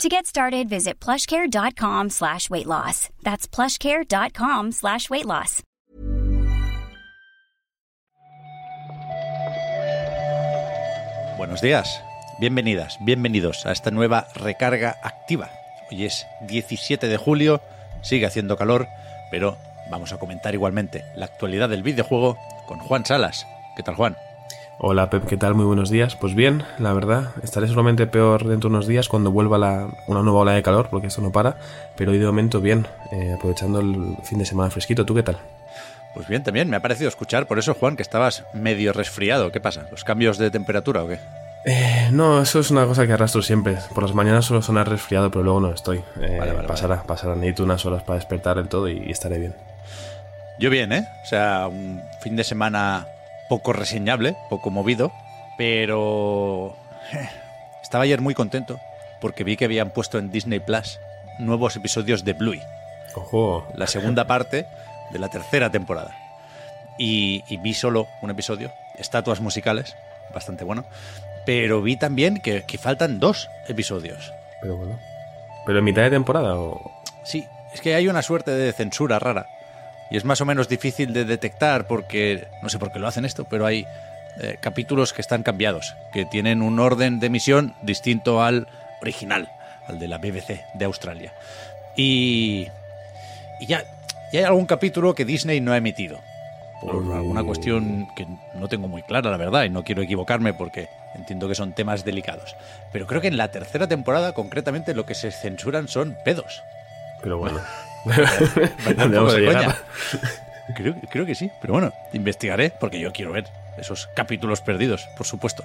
To get started, visit plushcare.com slash weight loss. That's plushcare.com slash weight loss. Buenos días, bienvenidas, bienvenidos a esta nueva recarga activa. Hoy es 17 de julio, sigue haciendo calor, pero vamos a comentar igualmente la actualidad del videojuego con Juan Salas. ¿Qué tal, Juan? Hola Pep, ¿qué tal? Muy buenos días. Pues bien, la verdad, estaré solamente peor dentro de unos días cuando vuelva la, una nueva ola de calor, porque esto no para, pero hoy de momento bien, eh, aprovechando el fin de semana fresquito. ¿Tú qué tal? Pues bien, también me ha parecido escuchar, por eso Juan, que estabas medio resfriado. ¿Qué pasa? ¿Los cambios de temperatura o qué? Eh, no, eso es una cosa que arrastro siempre. Por las mañanas suelo sonar resfriado, pero luego no estoy. Eh, Vale, vale, pasará, vale. pasará. Necesito unas horas para despertar del todo y, y estaré bien. Yo bien, ¿eh? O sea, un fin de semana poco reseñable, poco movido, pero eh, estaba ayer muy contento porque vi que habían puesto en Disney Plus nuevos episodios de Bluey, Ojo, la segunda parte de la tercera temporada. Y, y vi solo un episodio, estatuas musicales, bastante bueno, pero vi también que, que faltan dos episodios. pero bueno. ¿Pero en mitad de temporada o...? Sí, es que hay una suerte de censura rara. Y es más o menos difícil de detectar porque, no sé por qué lo hacen esto, pero hay eh, capítulos que están cambiados, que tienen un orden de emisión distinto al original, al de la BBC de Australia. Y, y ya, ya hay algún capítulo que Disney no ha emitido. Por Uh. alguna cuestión que no tengo muy clara, la verdad, y no quiero equivocarme porque entiendo que son temas delicados. Pero creo que en la tercera temporada, concretamente, lo que se censuran son pedos. Pero bueno. ¿Dónde vamos a llegar? Creo, creo que sí, pero bueno, investigaré porque yo quiero ver esos capítulos perdidos, por supuesto.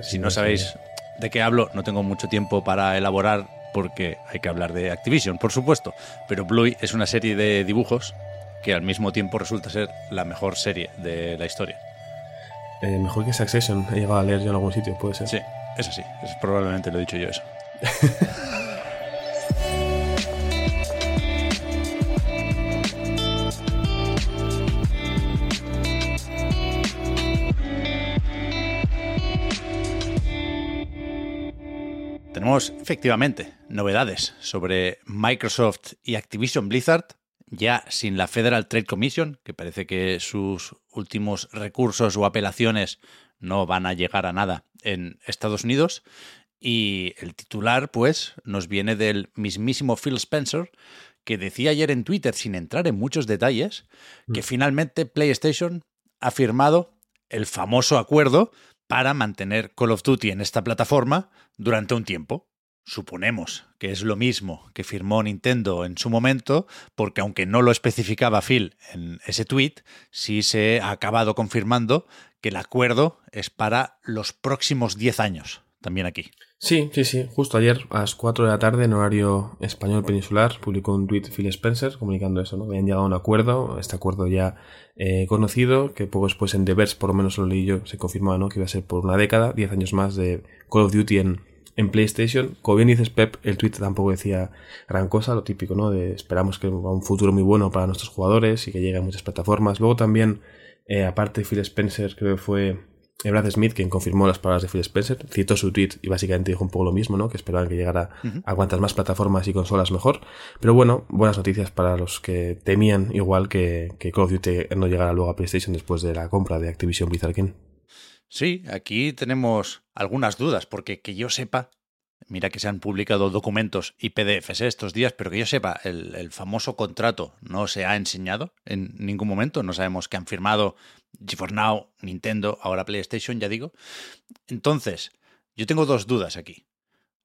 Si no sí, sabéis de qué hablo, no tengo mucho tiempo para elaborar porque hay que hablar de Activision, por supuesto. Pero Bluey es una serie de dibujos que al mismo tiempo resulta ser la mejor serie de la historia. Eh, mejor que Succession. He llegado a leer yo en algún sitio, puede ser. Sí, es así, es probablemente lo he dicho yo eso. Tenemos efectivamente novedades sobre Microsoft y Activision Blizzard, ya sin la Federal Trade Commission, que parece que sus últimos recursos o apelaciones no van a llegar a nada en Estados Unidos. Y el titular, pues, nos viene del mismísimo Phil Spencer, que decía ayer en Twitter, sin entrar en muchos detalles, que finalmente PlayStation ha firmado el famoso acuerdo para mantener Call of Duty en esta plataforma durante un tiempo. Suponemos que es lo mismo que firmó Nintendo en su momento, porque aunque no lo especificaba Phil en ese tweet, sí se ha acabado confirmando que el acuerdo es para los próximos 10 años, también aquí. Sí, sí, sí. Justo ayer, a las 4 de la tarde, en horario español peninsular, publicó un tweet Phil Spencer comunicando eso, ¿no? Habían llegado a un acuerdo, este acuerdo ya eh, conocido, que poco después en The Verge, por lo menos lo leí yo, se confirmaba, ¿no? Que iba a ser por una década, 10 años más de Call of Duty en, en PlayStation. Como bien dices, Pep, el tweet tampoco decía gran cosa, lo típico, ¿no? De esperamos que un futuro muy bueno para nuestros jugadores y que llegue a muchas plataformas. Luego también, eh, aparte Phil Spencer, creo que fue Brad Smith quien confirmó las palabras de Phil Spencer, citó su tweet y básicamente dijo un poco lo mismo, ¿no? Que esperaban que llegara a cuantas más plataformas y consolas mejor. Pero bueno, buenas noticias para los que temían igual que, que Call of Duty no llegara luego a PlayStation después de la compra de Activision Blizzard King. Sí, aquí tenemos algunas dudas, porque que yo sepa, mira que se han publicado documentos y PDFs estos días, pero que yo sepa, el, el famoso contrato no se ha enseñado en ningún momento, no sabemos qué han firmado GeForce Now, Nintendo, ahora PlayStation, ya digo. Entonces, yo tengo dos dudas aquí.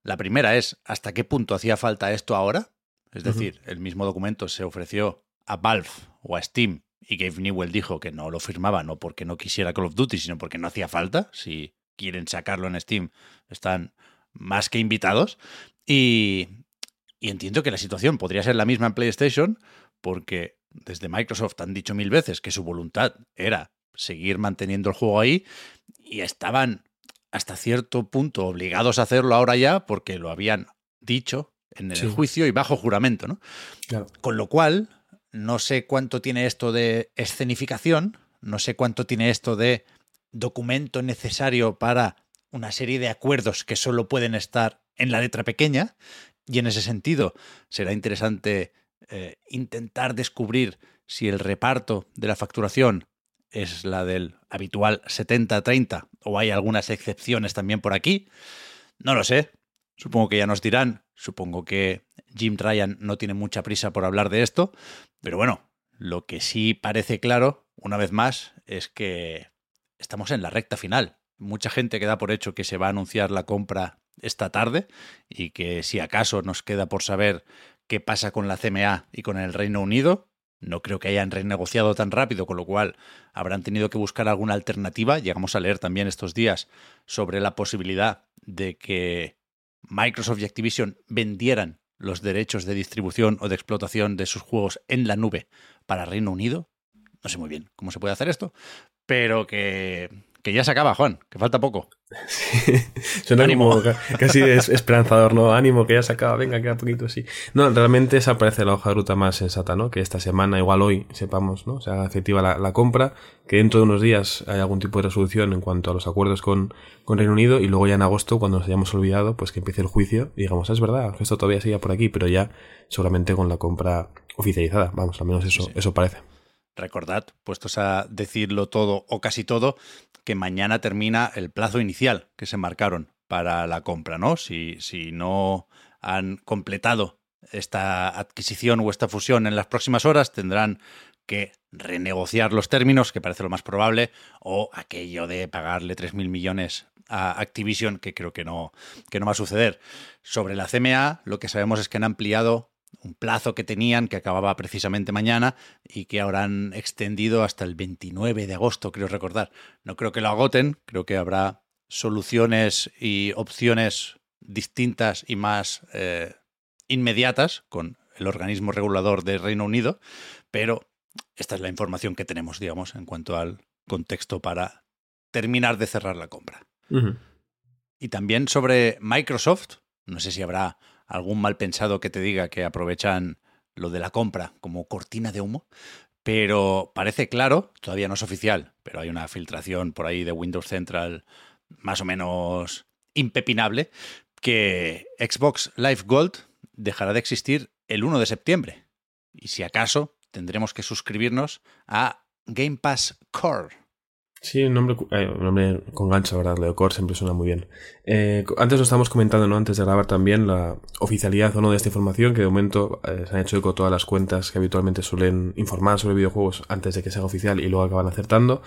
La primera es, ¿hasta qué punto hacía falta esto ahora? Es decir, el mismo documento se ofreció a Valve o a Steam y Gabe Newell dijo que no lo firmaba no porque no quisiera Call of Duty, sino porque no hacía falta. Si quieren sacarlo en Steam, están más que invitados. Y, y entiendo que la situación podría ser la misma en PlayStation, porque desde Microsoft han dicho mil veces que su voluntad era seguir manteniendo el juego ahí y estaban hasta cierto punto obligados a hacerlo ahora ya porque lo habían dicho en el juicio y bajo juramento, ¿no? Con lo cual, no sé cuánto tiene esto de escenificación, no sé cuánto tiene esto de documento necesario para una serie de acuerdos que solo pueden estar en la letra pequeña, y en ese sentido será interesante eh, intentar descubrir si el reparto de la facturación es la del habitual 70-30 o hay algunas excepciones también por aquí. No lo sé. Supongo que ya nos dirán. Supongo que Jim Ryan no tiene mucha prisa por hablar de esto. Pero bueno, lo que sí parece claro, una vez más, es que estamos en la recta final. Mucha gente queda por hecho que se va a anunciar la compra esta tarde y que si acaso nos queda por saber qué pasa con la CMA y con el Reino Unido, no creo que hayan renegociado tan rápido, con lo cual habrán tenido que buscar alguna alternativa. Llegamos a leer también estos días sobre la posibilidad de que Microsoft y Activision vendieran los derechos de distribución o de explotación de sus juegos en la nube para Reino Unido. No sé muy bien cómo se puede hacer esto, pero que, que ya se acaba, Juan, que falta poco. Sí, suena Ánimo. casi esperanzador, ¿no? Ánimo, que ya se acaba, venga, queda poquito, sí. No, realmente esa parece la hoja de ruta más sensata, ¿no? Que esta semana, igual hoy, sepamos, ¿no? Se haga efectiva la, compra, que dentro de unos días hay algún tipo de resolución en cuanto a los acuerdos con, con Reino Unido y luego ya en agosto, cuando nos hayamos olvidado, pues que empiece el juicio y digamos, ah, es verdad, esto todavía sigue por aquí, pero ya solamente con la compra oficializada, vamos, al menos eso, eso parece. Recordad, puestos a decirlo todo o casi todo, que mañana termina el plazo inicial que se marcaron para la compra, ¿no? Si, si no han completado esta adquisición o esta fusión en las próximas horas, tendrán que renegociar los términos, que parece lo más probable, o aquello de pagarle 3.000 millones a Activision, que creo que no, que no va a suceder. Sobre la CMA, lo que sabemos es que han ampliado un plazo que tenían que acababa precisamente mañana y que ahora han extendido hasta el 29 de agosto, creo recordar. No creo que lo agoten, creo que habrá soluciones y opciones distintas y más eh, inmediatas con el organismo regulador de Reino Unido, pero esta es la información que tenemos, digamos, en cuanto al contexto para terminar de cerrar la compra. Y también sobre Microsoft, no sé si habrá algún mal pensado que te diga que aprovechan lo de la compra como cortina de humo, pero parece claro, todavía no es oficial, pero hay una filtración por ahí de Windows Central más o menos impepinable, que Xbox Live Gold dejará de existir el 1 de septiembre. Y si acaso, tendremos que suscribirnos a Game Pass Core, Sí, un nombre, eh, nombre con gancho, ¿verdad? Leocore siempre suena muy bien. Eh, antes lo estábamos comentando, ¿no? Antes de grabar también la oficialidad o no de esta información, que de momento eh, se han hecho eco todas las cuentas que habitualmente suelen informar sobre videojuegos antes de que sea oficial y luego acaban acertando.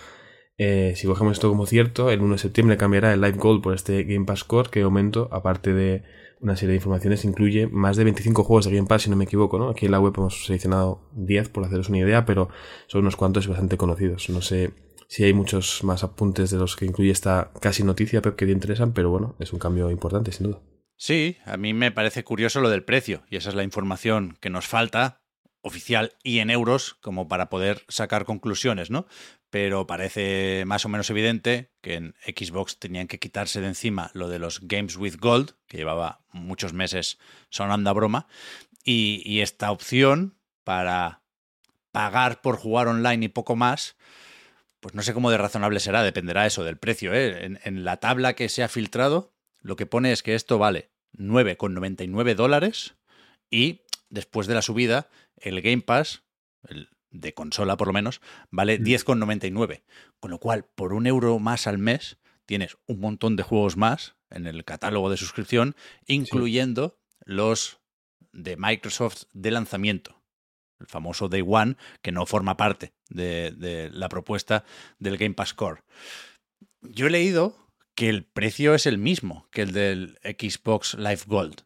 si cogemos esto como cierto, el 1 de septiembre cambiará el Live Gold por este Game Pass Core, que de momento, aparte de una serie de informaciones, incluye más de 25 juegos de Game Pass, si no me equivoco, ¿no? Aquí en la web hemos seleccionado 10 por haceros una idea, pero son unos cuantos bastante conocidos. No sé Sí hay muchos más apuntes de los que incluye esta casi noticia, Pep, que te interesan, pero bueno, es un cambio importante, sin duda. Sí, a mí me parece curioso lo del precio, y esa es la información que nos falta, oficial y en euros, como para poder sacar conclusiones, ¿no? Pero parece más o menos evidente que en Xbox tenían que quitarse de encima lo de los Games with Gold, que llevaba muchos meses sonando a broma, y esta opción para pagar por jugar online y poco más, pues no sé cómo de razonable será, dependerá eso del precio. ¿eh? En, la tabla que se ha filtrado, lo que pone es que esto vale 9,99 dólares y después de la subida, el Game Pass, el de consola por lo menos, vale 10,99. Con lo cual, por un euro más al mes, tienes un montón de juegos más en el catálogo de suscripción, incluyendo los de Microsoft de lanzamiento el famoso Day One, que no forma parte de, la propuesta del Game Pass Core. Yo he leído que el precio es el mismo que el del Xbox Live Gold,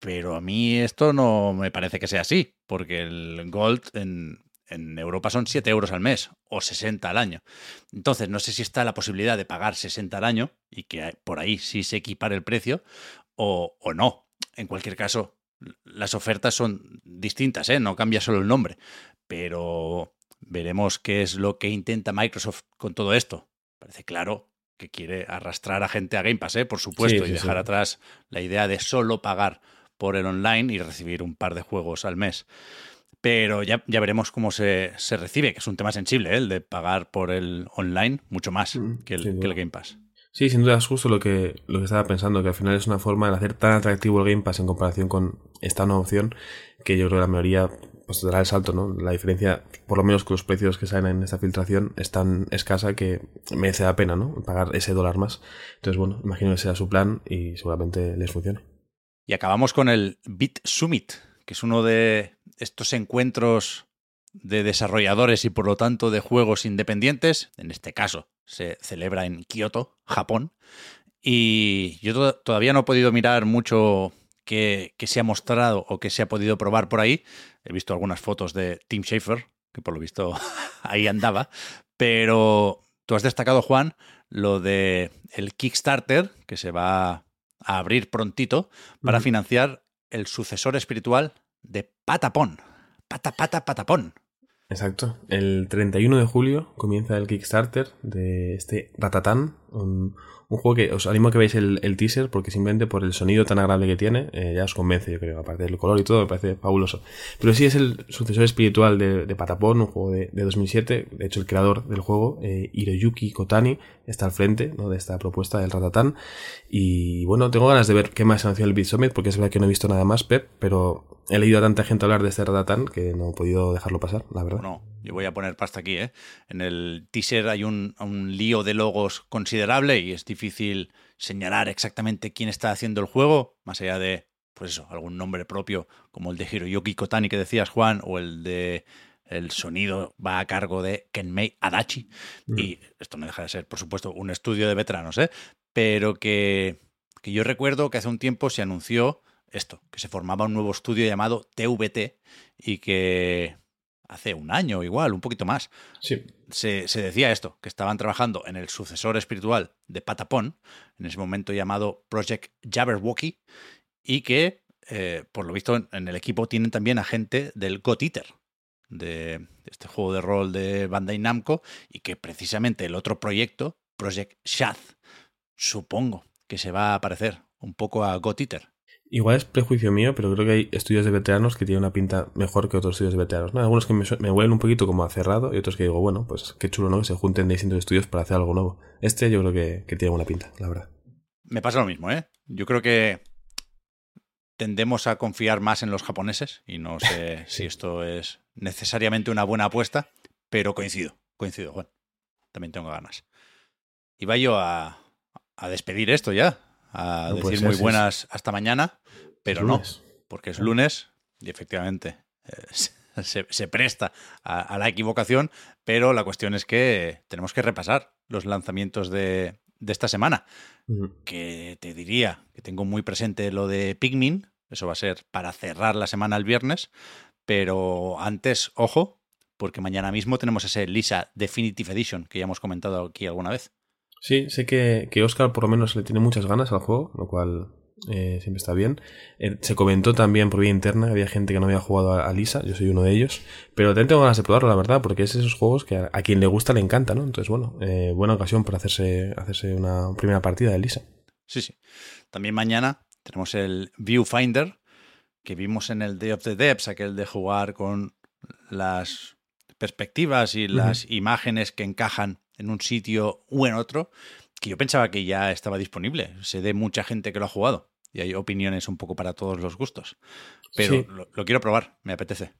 pero a mí esto no me parece que sea así, porque el Gold en, Europa son 7 euros al mes o 60 al año. Entonces, no sé si está la posibilidad de pagar 60 al año y que por ahí sí se equipare el precio o, o no. En cualquier caso, las ofertas son distintas, ¿eh? no cambia solo el nombre. pero veremos qué es lo que intenta Microsoft con todo esto. Parece claro que quiere arrastrar a gente a Game Pass, ¿eh? por supuesto, y dejar atrás la idea de solo pagar por el online y recibir un par de juegos al mes. Pero ya, ya veremos cómo se, recibe, que es un tema sensible, ¿eh? el de pagar por el online mucho más mm, que, el, Game Pass. Sí, sin duda es justo lo que, lo que estaba pensando, que al final es una forma de hacer tan atractivo el Game Pass en comparación con esta nueva opción, que yo creo que la mayoría pues dará el salto, ¿no? La diferencia, por lo menos con los precios que salen en esta filtración, es tan escasa que merece la pena, ¿no? Pagar ese dólar más. Entonces, bueno, imagino que sea su plan y seguramente les funcione. Y acabamos con el Bit Summit, que es uno de estos encuentros de desarrolladores y por lo tanto de juegos independientes. En este caso se celebra en Kioto, Japón. Y yo todavía no he podido mirar mucho que, se ha mostrado o que se ha podido probar por ahí. He visto algunas fotos de Tim Schafer, que por lo visto ahí andaba. Pero tú has destacado, Juan, lo de el Kickstarter, que se va a abrir prontito para financiar el sucesor espiritual de Patapón. Pata, pata, patapón. Exacto. El 31 de julio comienza el Kickstarter de este Ratatán, un, juego que os animo a que veáis el, teaser porque simplemente por el sonido tan agradable que tiene eh, ya os convence, yo creo, aparte del color y todo, me parece fabuloso. Pero sí es el sucesor espiritual de, Patapón, un juego de, 2007, de hecho el creador del juego, eh, Hiroyuki Kotani, está al frente de esta propuesta del Ratatán y bueno, tengo ganas de ver qué más anunció el Beat Summit porque es verdad que no he visto nada más, Pep, pero he leído a tanta gente hablar de este Ratatán que no he podido dejarlo pasar, la verdad. No, yo voy a poner pasta aquí, ¿eh? En el teaser hay un, lío de logos considerable y es difícil señalar exactamente quién está haciendo el juego, más allá de, pues eso, algún nombre propio como el de Hiroyuki Kotani que decías, Juan, o el de el sonido va a cargo de Kenmei Adachi. Mm. Y esto no deja de ser, por supuesto, un estudio de veteranos, ¿eh? Pero que, que yo recuerdo que hace un tiempo se anunció esto, que se formaba un nuevo estudio llamado TVT y que hace un año igual, un poquito más, sí. se, decía esto, que estaban trabajando en el sucesor espiritual de Patapón, en ese momento llamado Project Jabberwocky, y que, eh, por lo visto, en el equipo tienen también a gente del God Eater, de este juego de rol de Bandai Namco, y que precisamente el otro proyecto, Project Shad, supongo que se va a parecer un poco a God Eater. Igual es prejuicio mío, pero creo que hay estudios de veteranos que tienen una pinta mejor que otros estudios de veteranos. ¿no? Algunos que me, me, huelen un poquito como a cerrado y otros que digo, bueno, pues qué chulo, ¿no? Que se junten distintos estudios para hacer algo nuevo. Este yo creo que, que tiene buena pinta, la verdad. Me pasa lo mismo, ¿eh? Yo creo que tendemos a confiar más en los japoneses y no sé si esto es necesariamente una buena apuesta, pero coincido, coincido, Juan. También tengo ganas. Iba yo a, a despedir esto ya, a decir muy buenas hasta mañana, pero no, porque es lunes y efectivamente eh, se, presta a, la equivocación, pero la cuestión es que tenemos que repasar los lanzamientos de, esta semana, que te diría que tengo muy presente lo de Pikmin, eso va a ser para cerrar la semana el viernes, pero antes, ojo, porque mañana mismo tenemos ese Lisa Definitive Edition que ya hemos comentado aquí alguna vez. Sí, sé que, que Oscar por lo menos le tiene muchas ganas al juego, lo cual eh, siempre está bien. Eh, se comentó también por vía interna, había gente que no había jugado a, Lisa, yo soy uno de ellos, pero también tengo ganas de probarlo, la verdad, porque es esos juegos que a, quien le gusta le encanta, ¿no? Entonces, bueno, eh, buena ocasión para hacerse, hacerse una primera partida de Lisa. Sí, sí. También mañana tenemos el Viewfinder, que vimos en el Day of the Depths, aquel de jugar con las perspectivas y las imágenes que encajan en un sitio u en otro, que yo pensaba que ya estaba disponible. Se de mucha gente que lo ha jugado y hay opiniones un poco para todos los gustos. Pero lo, quiero probar, me apetece.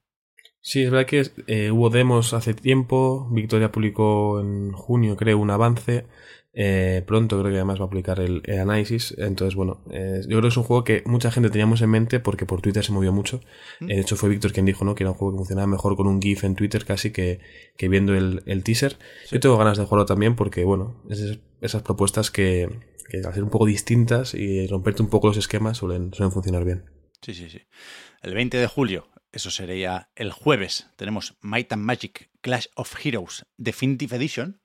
Sí, es verdad que eh, hubo demos hace tiempo. Victoria publicó en junio, creo, un avance. Eh, pronto creo que además va a publicar el, análisis. Entonces, bueno, eh, yo creo que es un juego que mucha gente teníamos en mente porque por Twitter se movió mucho. Mm. de hecho, fue Víctor quien dijo ¿no? que era un juego que funcionaba mejor con un GIF en Twitter casi que, que viendo el, el teaser. Yo tengo ganas de jugarlo también porque, bueno, esas, esas propuestas que, que, al ser un poco distintas y romperte un poco los esquemas suelen, suelen funcionar bien. Sí, sí, sí. El 20 de julio, eso sería el jueves, tenemos Might and Magic Clash of Heroes Definitive Edition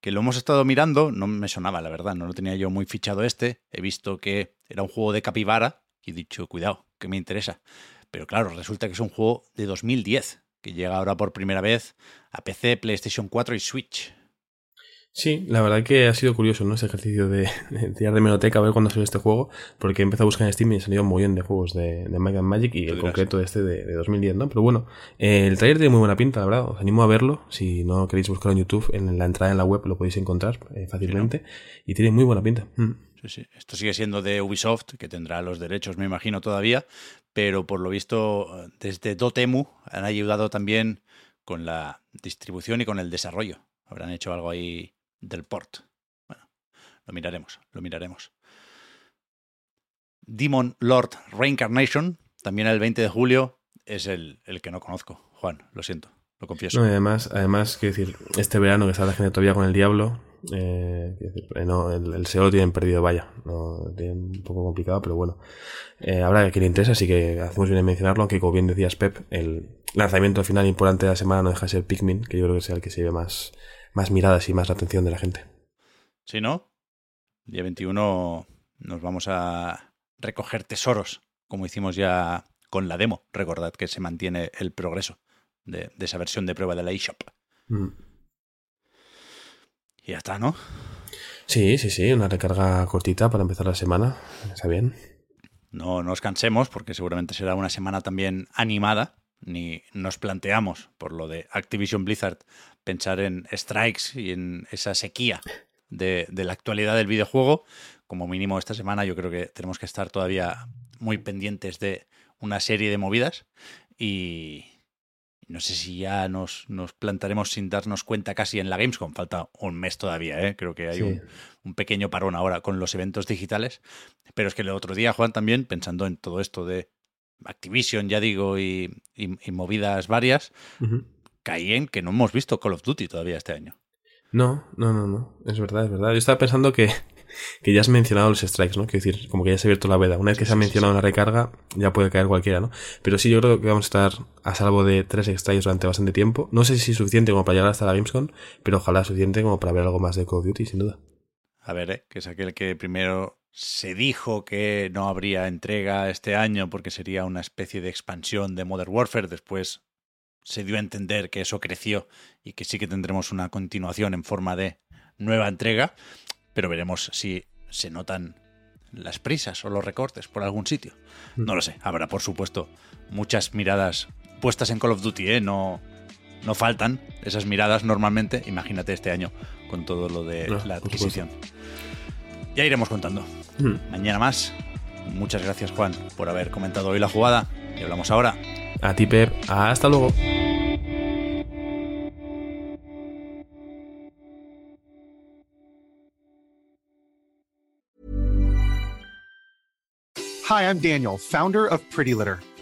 que lo hemos estado mirando, no me sonaba, la verdad, no lo tenía yo muy fichado este. He visto que era un juego de capibara y he dicho, cuidado, que me interesa. Pero claro, resulta que es un juego de 2010, que llega ahora por primera vez a PC, PlayStation 4 y Switch. Sí, la verdad que ha sido curioso, ¿no? Ese ejercicio de, tirar de meroteca a ver cuándo salió este juego, porque he empezado a buscar en Steam y salido muy bien de juegos de, de Might and Magic y el concreto este de, de 2010, ¿no? Pero bueno, eh, el trailer tiene muy buena pinta, la verdad. Os animo a verlo. Si no queréis buscarlo en YouTube, en la entrada en la web lo podéis encontrar eh, fácilmente. Y tiene muy buena pinta. Mm. Sí, sí. Esto sigue siendo de Ubisoft, que tendrá los derechos, me imagino, todavía, pero por lo visto, desde Dotemu han ayudado también con la distribución y con el desarrollo. Habrán hecho algo ahí del port. Bueno, lo miraremos, lo miraremos. Demon Lord Reincarnation, también el 20 de julio, es el, el que no conozco. Juan, lo siento, lo confieso. Además, además, quiero decir, este verano que está la gente todavía con el diablo, eh, eh, no, el, SEO lo tienen perdido, vaya. No, un poco complicado, pero bueno. Eh, habrá que le interesa, así que hacemos bien en mencionarlo, aunque como bien decías Pep, el lanzamiento final importante de la semana no deja de ser Pikmin, que yo creo que sea el que se ve más, más miradas y más la atención de la gente. Sí, ¿no? Día 21 nos vamos a recoger tesoros, como hicimos ya con la demo. Recordad que se mantiene el progreso de, de esa versión de prueba de la eShop. Mm. Y ya está, ¿no? Sí, sí, sí, una recarga cortita para empezar la semana. Está bien. No nos cansemos porque seguramente será una semana también animada. Ni nos planteamos, por lo de Activision Blizzard, pensar en strikes y en esa sequía de, de la actualidad del videojuego. Como mínimo esta semana yo creo que tenemos que estar todavía muy pendientes de una serie de movidas y, no sé si ya nos, nos, plantaremos sin darnos cuenta casi en la Gamescom. Falta un mes todavía, ¿eh? creo que hay sí. un, un, pequeño parón ahora con los eventos digitales. Pero es que el otro día, Juan, también, pensando en todo esto de Activision, ya digo, y, y, y movidas varias, uh -huh. caí en que no hemos visto Call of Duty todavía este año. No, no, no, no. Es verdad, es verdad. Yo estaba pensando que, que ya has mencionado los strikes, ¿no? Quiero decir, como que ya se ha abierto la veda. Una vez que se ha mencionado una recarga, ya puede caer cualquiera, ¿no? Pero sí, yo creo que vamos a estar a salvo de tres strikes durante bastante tiempo. No sé si es suficiente como para llegar hasta la Gamescom, pero ojalá suficiente como para ver algo más de Call of Duty, sin duda. A ver, ¿eh? que es aquel que primero se dijo que no habría entrega este año porque sería una especie de expansión de Modern Warfare. Después se dio a entender que eso creció y que sí que tendremos una continuación en forma de nueva entrega, pero veremos si se notan las prisas o los recortes por algún sitio. No lo sé, habrá por supuesto muchas miradas puestas en Call of Duty, ¿eh? no, no faltan esas miradas normalmente, imagínate este año con todo lo de no, la adquisición. Ya iremos contando. Hmm. Mañana más. Muchas gracias Juan por haber comentado hoy la jugada y hablamos ahora. A ti, Pep. Hasta luego. Hi, I'm Daniel, founder of Pretty Litter.